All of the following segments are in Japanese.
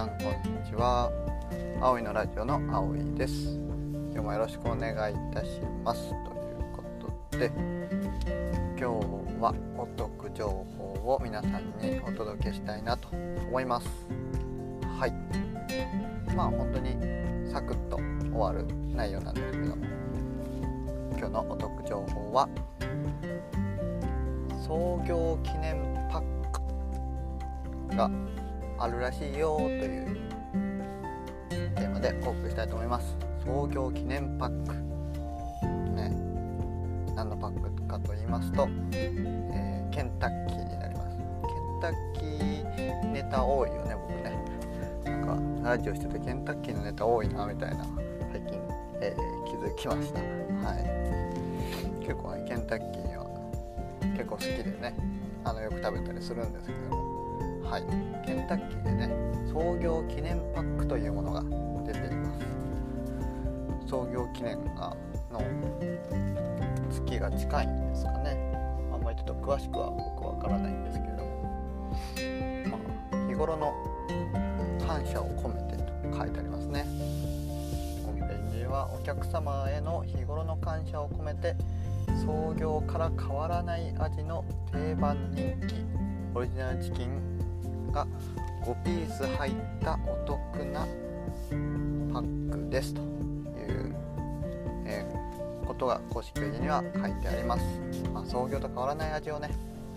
さんこんにちは。葵のラジオの葵です。今日もよろしくお願いいたします。ということで今日はお得情報を皆さんにお届けしたいなと思います。はい。まあ本当にサクッと終わる内容なんですけども今日のお得情報は創業記念パックがあるらしいよというテーマでお送りしたいと思います。創業記念パック。ね。何のパックかと言いますと、えー、ケンタッキーになります。ケンタッキーネタ多いよね僕ね。なんかラジオしててケンタッキーのネタ多いなみたいな最近、えー、気づきました。はい。結構ねケンタッキーは結構好きでねあのよく食べたりするんですけども。はい。ケンタッキーでね創業記念パックというものが出ています。創業記念がの月が近いんですかね。あんまりちょっと詳しくは僕わからないんですけれども、まあ、日頃の感謝を込めてと書いてありますね。ホームページはお客様への日頃の感謝を込めて創業から変わらない味の定番人気。オリジナルチキンが5ピース入ったお得なパックです。という、えー、ことが公式ページには書いてあります、まあ、創業と変わらない味をね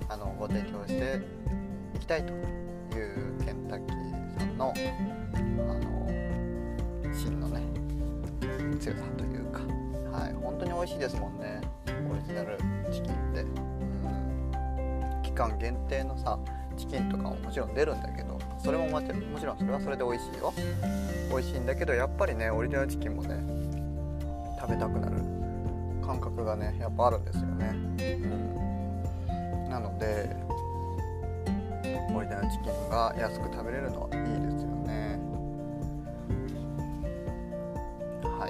あのご提供していきたいというケンタッキーさんのあの真のね強さというか、はい、本当に美味しいですもんね。オリジナルチキンって、うん、期間限定のさチキンとかももちろん出るんだけどそれももちろんそれはそれで美味しいよ。美味しいんだけどやっぱりねオリジナルチキンもね食べたくなる。感覚がねやっぱあるんですよね、うん、なのでオリジナルチキンが安く食べれるのはいいですよね。は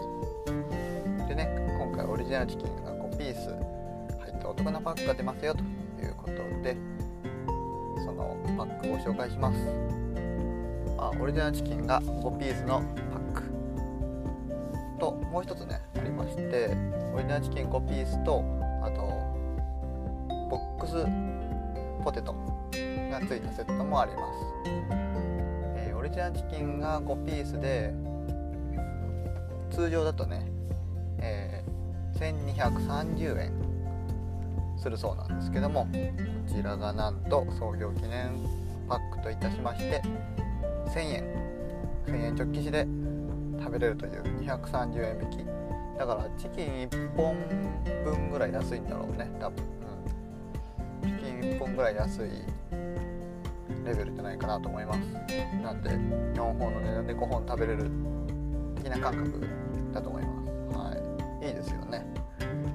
い。でね今回オリジナルチキンが5ピース入ったお得なパックが出ますよということでパックを紹介します。あオリジナルチキンが5ピースのパックともう一つねありましてオリジナルチキン5ピースとあとボックスポテトがついたセットもあります、えー、オリジナルチキンが5ピースで通常だとね、えー、1230円するそうなんですけどもこちらがなんと創業記念パックといたしまして1000円。1000円直帰しで食べれるという230円引き。だからチキン1本分ぐらい安いんだろうね。多分、うん、チキン1本ぐらい安いレベルじゃないかなと思います。なんで4本の値段で5本食べれる的な感覚だと思います。はい。いいですよね。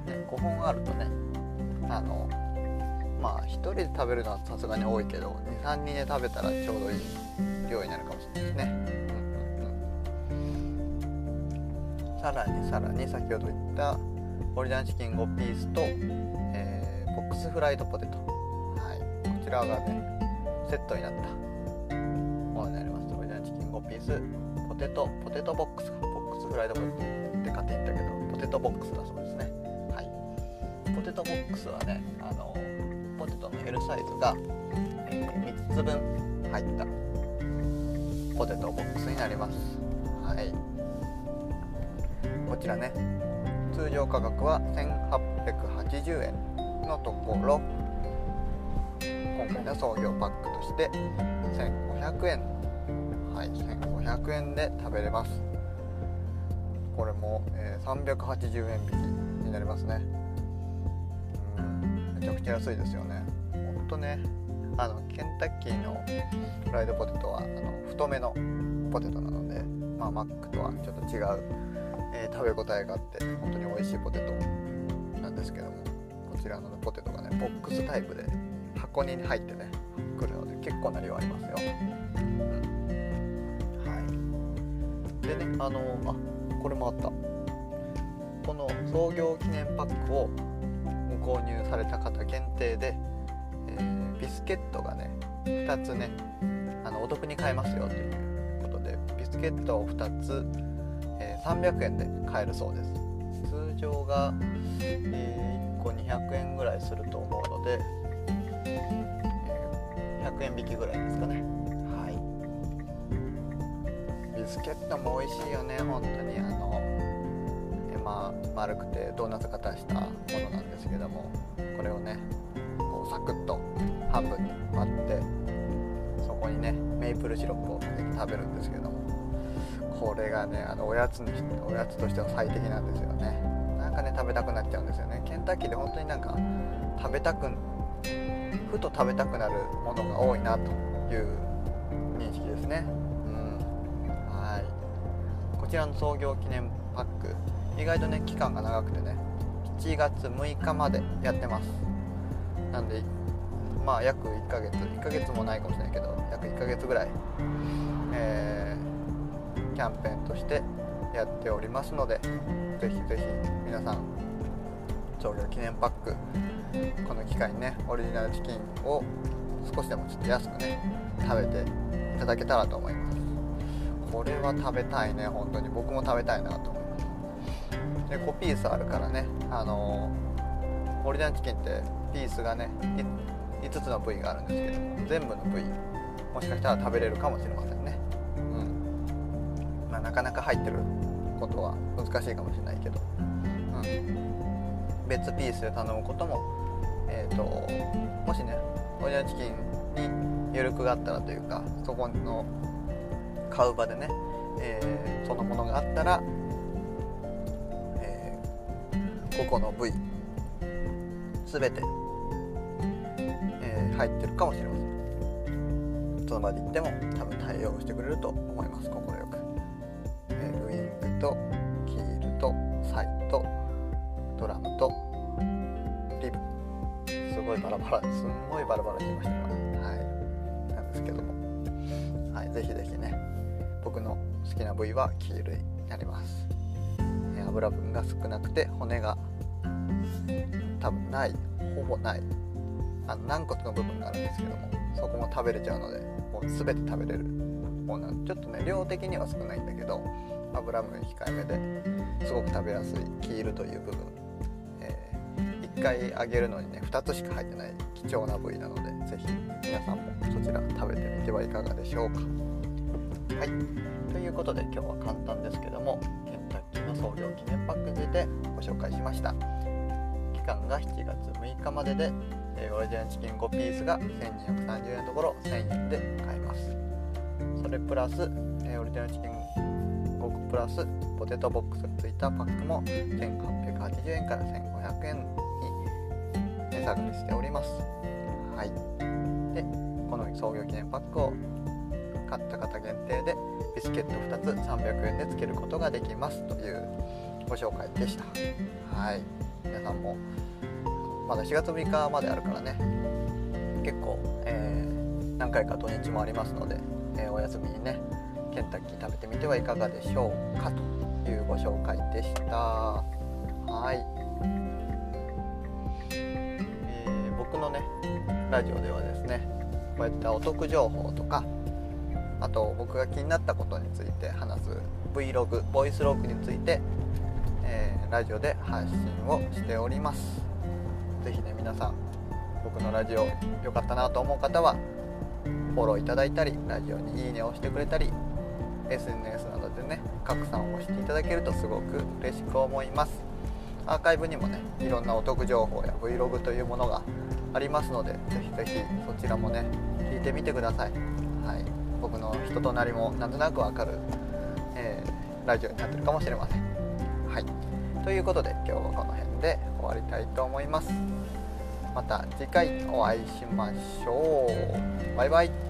ね5本あるとねあのまあ1人で食べるのはさすがに多いけど23人で食べたらちょうどいい量になるかもしれないですね、うんうん、さらにさらに先ほど言ったオリジナルチキン5ピースと、えー、ボックスフライドポテト、はい、こちらがねセットになったものになります。オリジナルチキン5ピースポテトポテトボックスボックスフライドポテトって勝手に言ったけどポテトボックスだそうです。テトボックスはねあのポテトの L サイズが、3つ分入ったポテトボックスになります。はい。こちらね通常価格は1880円のところ今回の創業パックとして1500円。はい1500円で食べれます。これも、えー、380円引きになりますね。ちゃくちゃ安いですよね。ほんとねあのケンタッキーのフライドポテトはあの太めのポテトなので、まあ、マックとはちょっと違う、えー、食べ応えがあって本当に美味しいポテトなんですけどもこちらのポテトがねボックスタイプで箱に入ってね来るので結構な量ありますよ、はい。でねあのあこれもあった。この創業記念パックを購入された方限定で、えー、ビスケットがね2つねあのお得に買えますよということでビスケットを2つ、えー、300円で買えるそうです。通常が、えー、1個200円ぐらいすると思うので、えー、100円引きぐらいですかね。はい。ビスケットも美味しいよね本当に。あの、ま丸くてドーナツ型したものなんですけどもこれをねこうサクッと半分に割ってそこにねメープルシロップをかけて食べるんですけどもこれがねあのおやつにおやつとしては最適なんですよね。なんかね食べたくなっちゃうんですよね。ケンタッキーで本当になんか食べたくふと食べたくなるものが多いなという認識ですね。うん。はい。こちらの創業記念パック。意外とね期間が長くてね7月6日までやってます。なんでまあ約1ヶ月1ヶ月もないかもしれないけど約1ヶ月ぐらい、えー、キャンペーンとしてやっておりますのでぜひぜひ皆さん創業記念パックこの機会にねオリジナルチキンを少しでもちょっと安くね食べていただけたらと思います。これは食べたいね本当に。僕も食べたいなと思います。で5ピースあるからねあのー、オリジナルチキンってピースがね5つの部位があるんですけども全部の部位もしかしたら食べれるかもしれませんね。うん。まあなかなか入ってることは難しいかもしれないけど、うん、別ピースで頼むこともえっ、ー、ともしねオリジナルチキンに余力があったらというかそこの買う場でね、えー、そのものがあったら、ー、5個の部位全てえ入ってるかもしれません。その場で行っても多分対応してくれると思います。快く、えー、ウイングとキールとサイとドラムとリブ。すごいバラバラすんごいバラバラに言いましたがはい。なんですけども。はい。ぜひぜひね僕の好きな部位はキールになります、えー、油分が少なくて骨が多分ない。ほぼない。あの軟骨の部分があるんですけどもそこも食べれちゃうのでもう全て食べれる。もうなんちょっとね量的には少ないんだけど油分控えめですごく食べやすい。キールという部分、えー、1回揚げるのにね2つしか入ってない。貴重な部位なので是非皆さんもそちら食べてみてはいかがでしょうか。はい。ということで今日は簡単ですけども創業記念パックについてご紹介しました。期間が7月6日まででえ、オリジナルチキン5ピースが1230円のところ1000円で買えます。それプラス、え、オリジナルチキン5個プラスポテトボックスがついたパックも1880円から1500円に値下がりしております。はい。でこの創業記念パックを買った方限定でビスケット2つ300円でつけることができます。というご紹介でした。はい。皆さんもまだ4月6日まであるからね。結構、えー、何回か土日もありますので、えー、お休みにねケンタッキー食べてみてはいかがでしょうかというご紹介でした。はい、えー、僕のねラジオではですねこういったお得情報とかあと僕が気になったことについて話す Vlog ボイスログについて、えー、ラジオで発信をしております。是非ね皆さん僕のラジオ良かったなと思う方はフォローいただいたりラジオにいいねをしてくれたり SNS などでね拡散をしていただけるとすごく嬉しく思います。アーカイブにもねいろんなお得情報や Vlog というものがありますのでぜひぜひそちらもね聞いてみてください、はい、僕の人となりもなんとなくわかる、えー、ラジオになってるかもしれません。はい。ということで今日はこの辺で終わりたいと思います。また次回お会いしましょう。バイバイ。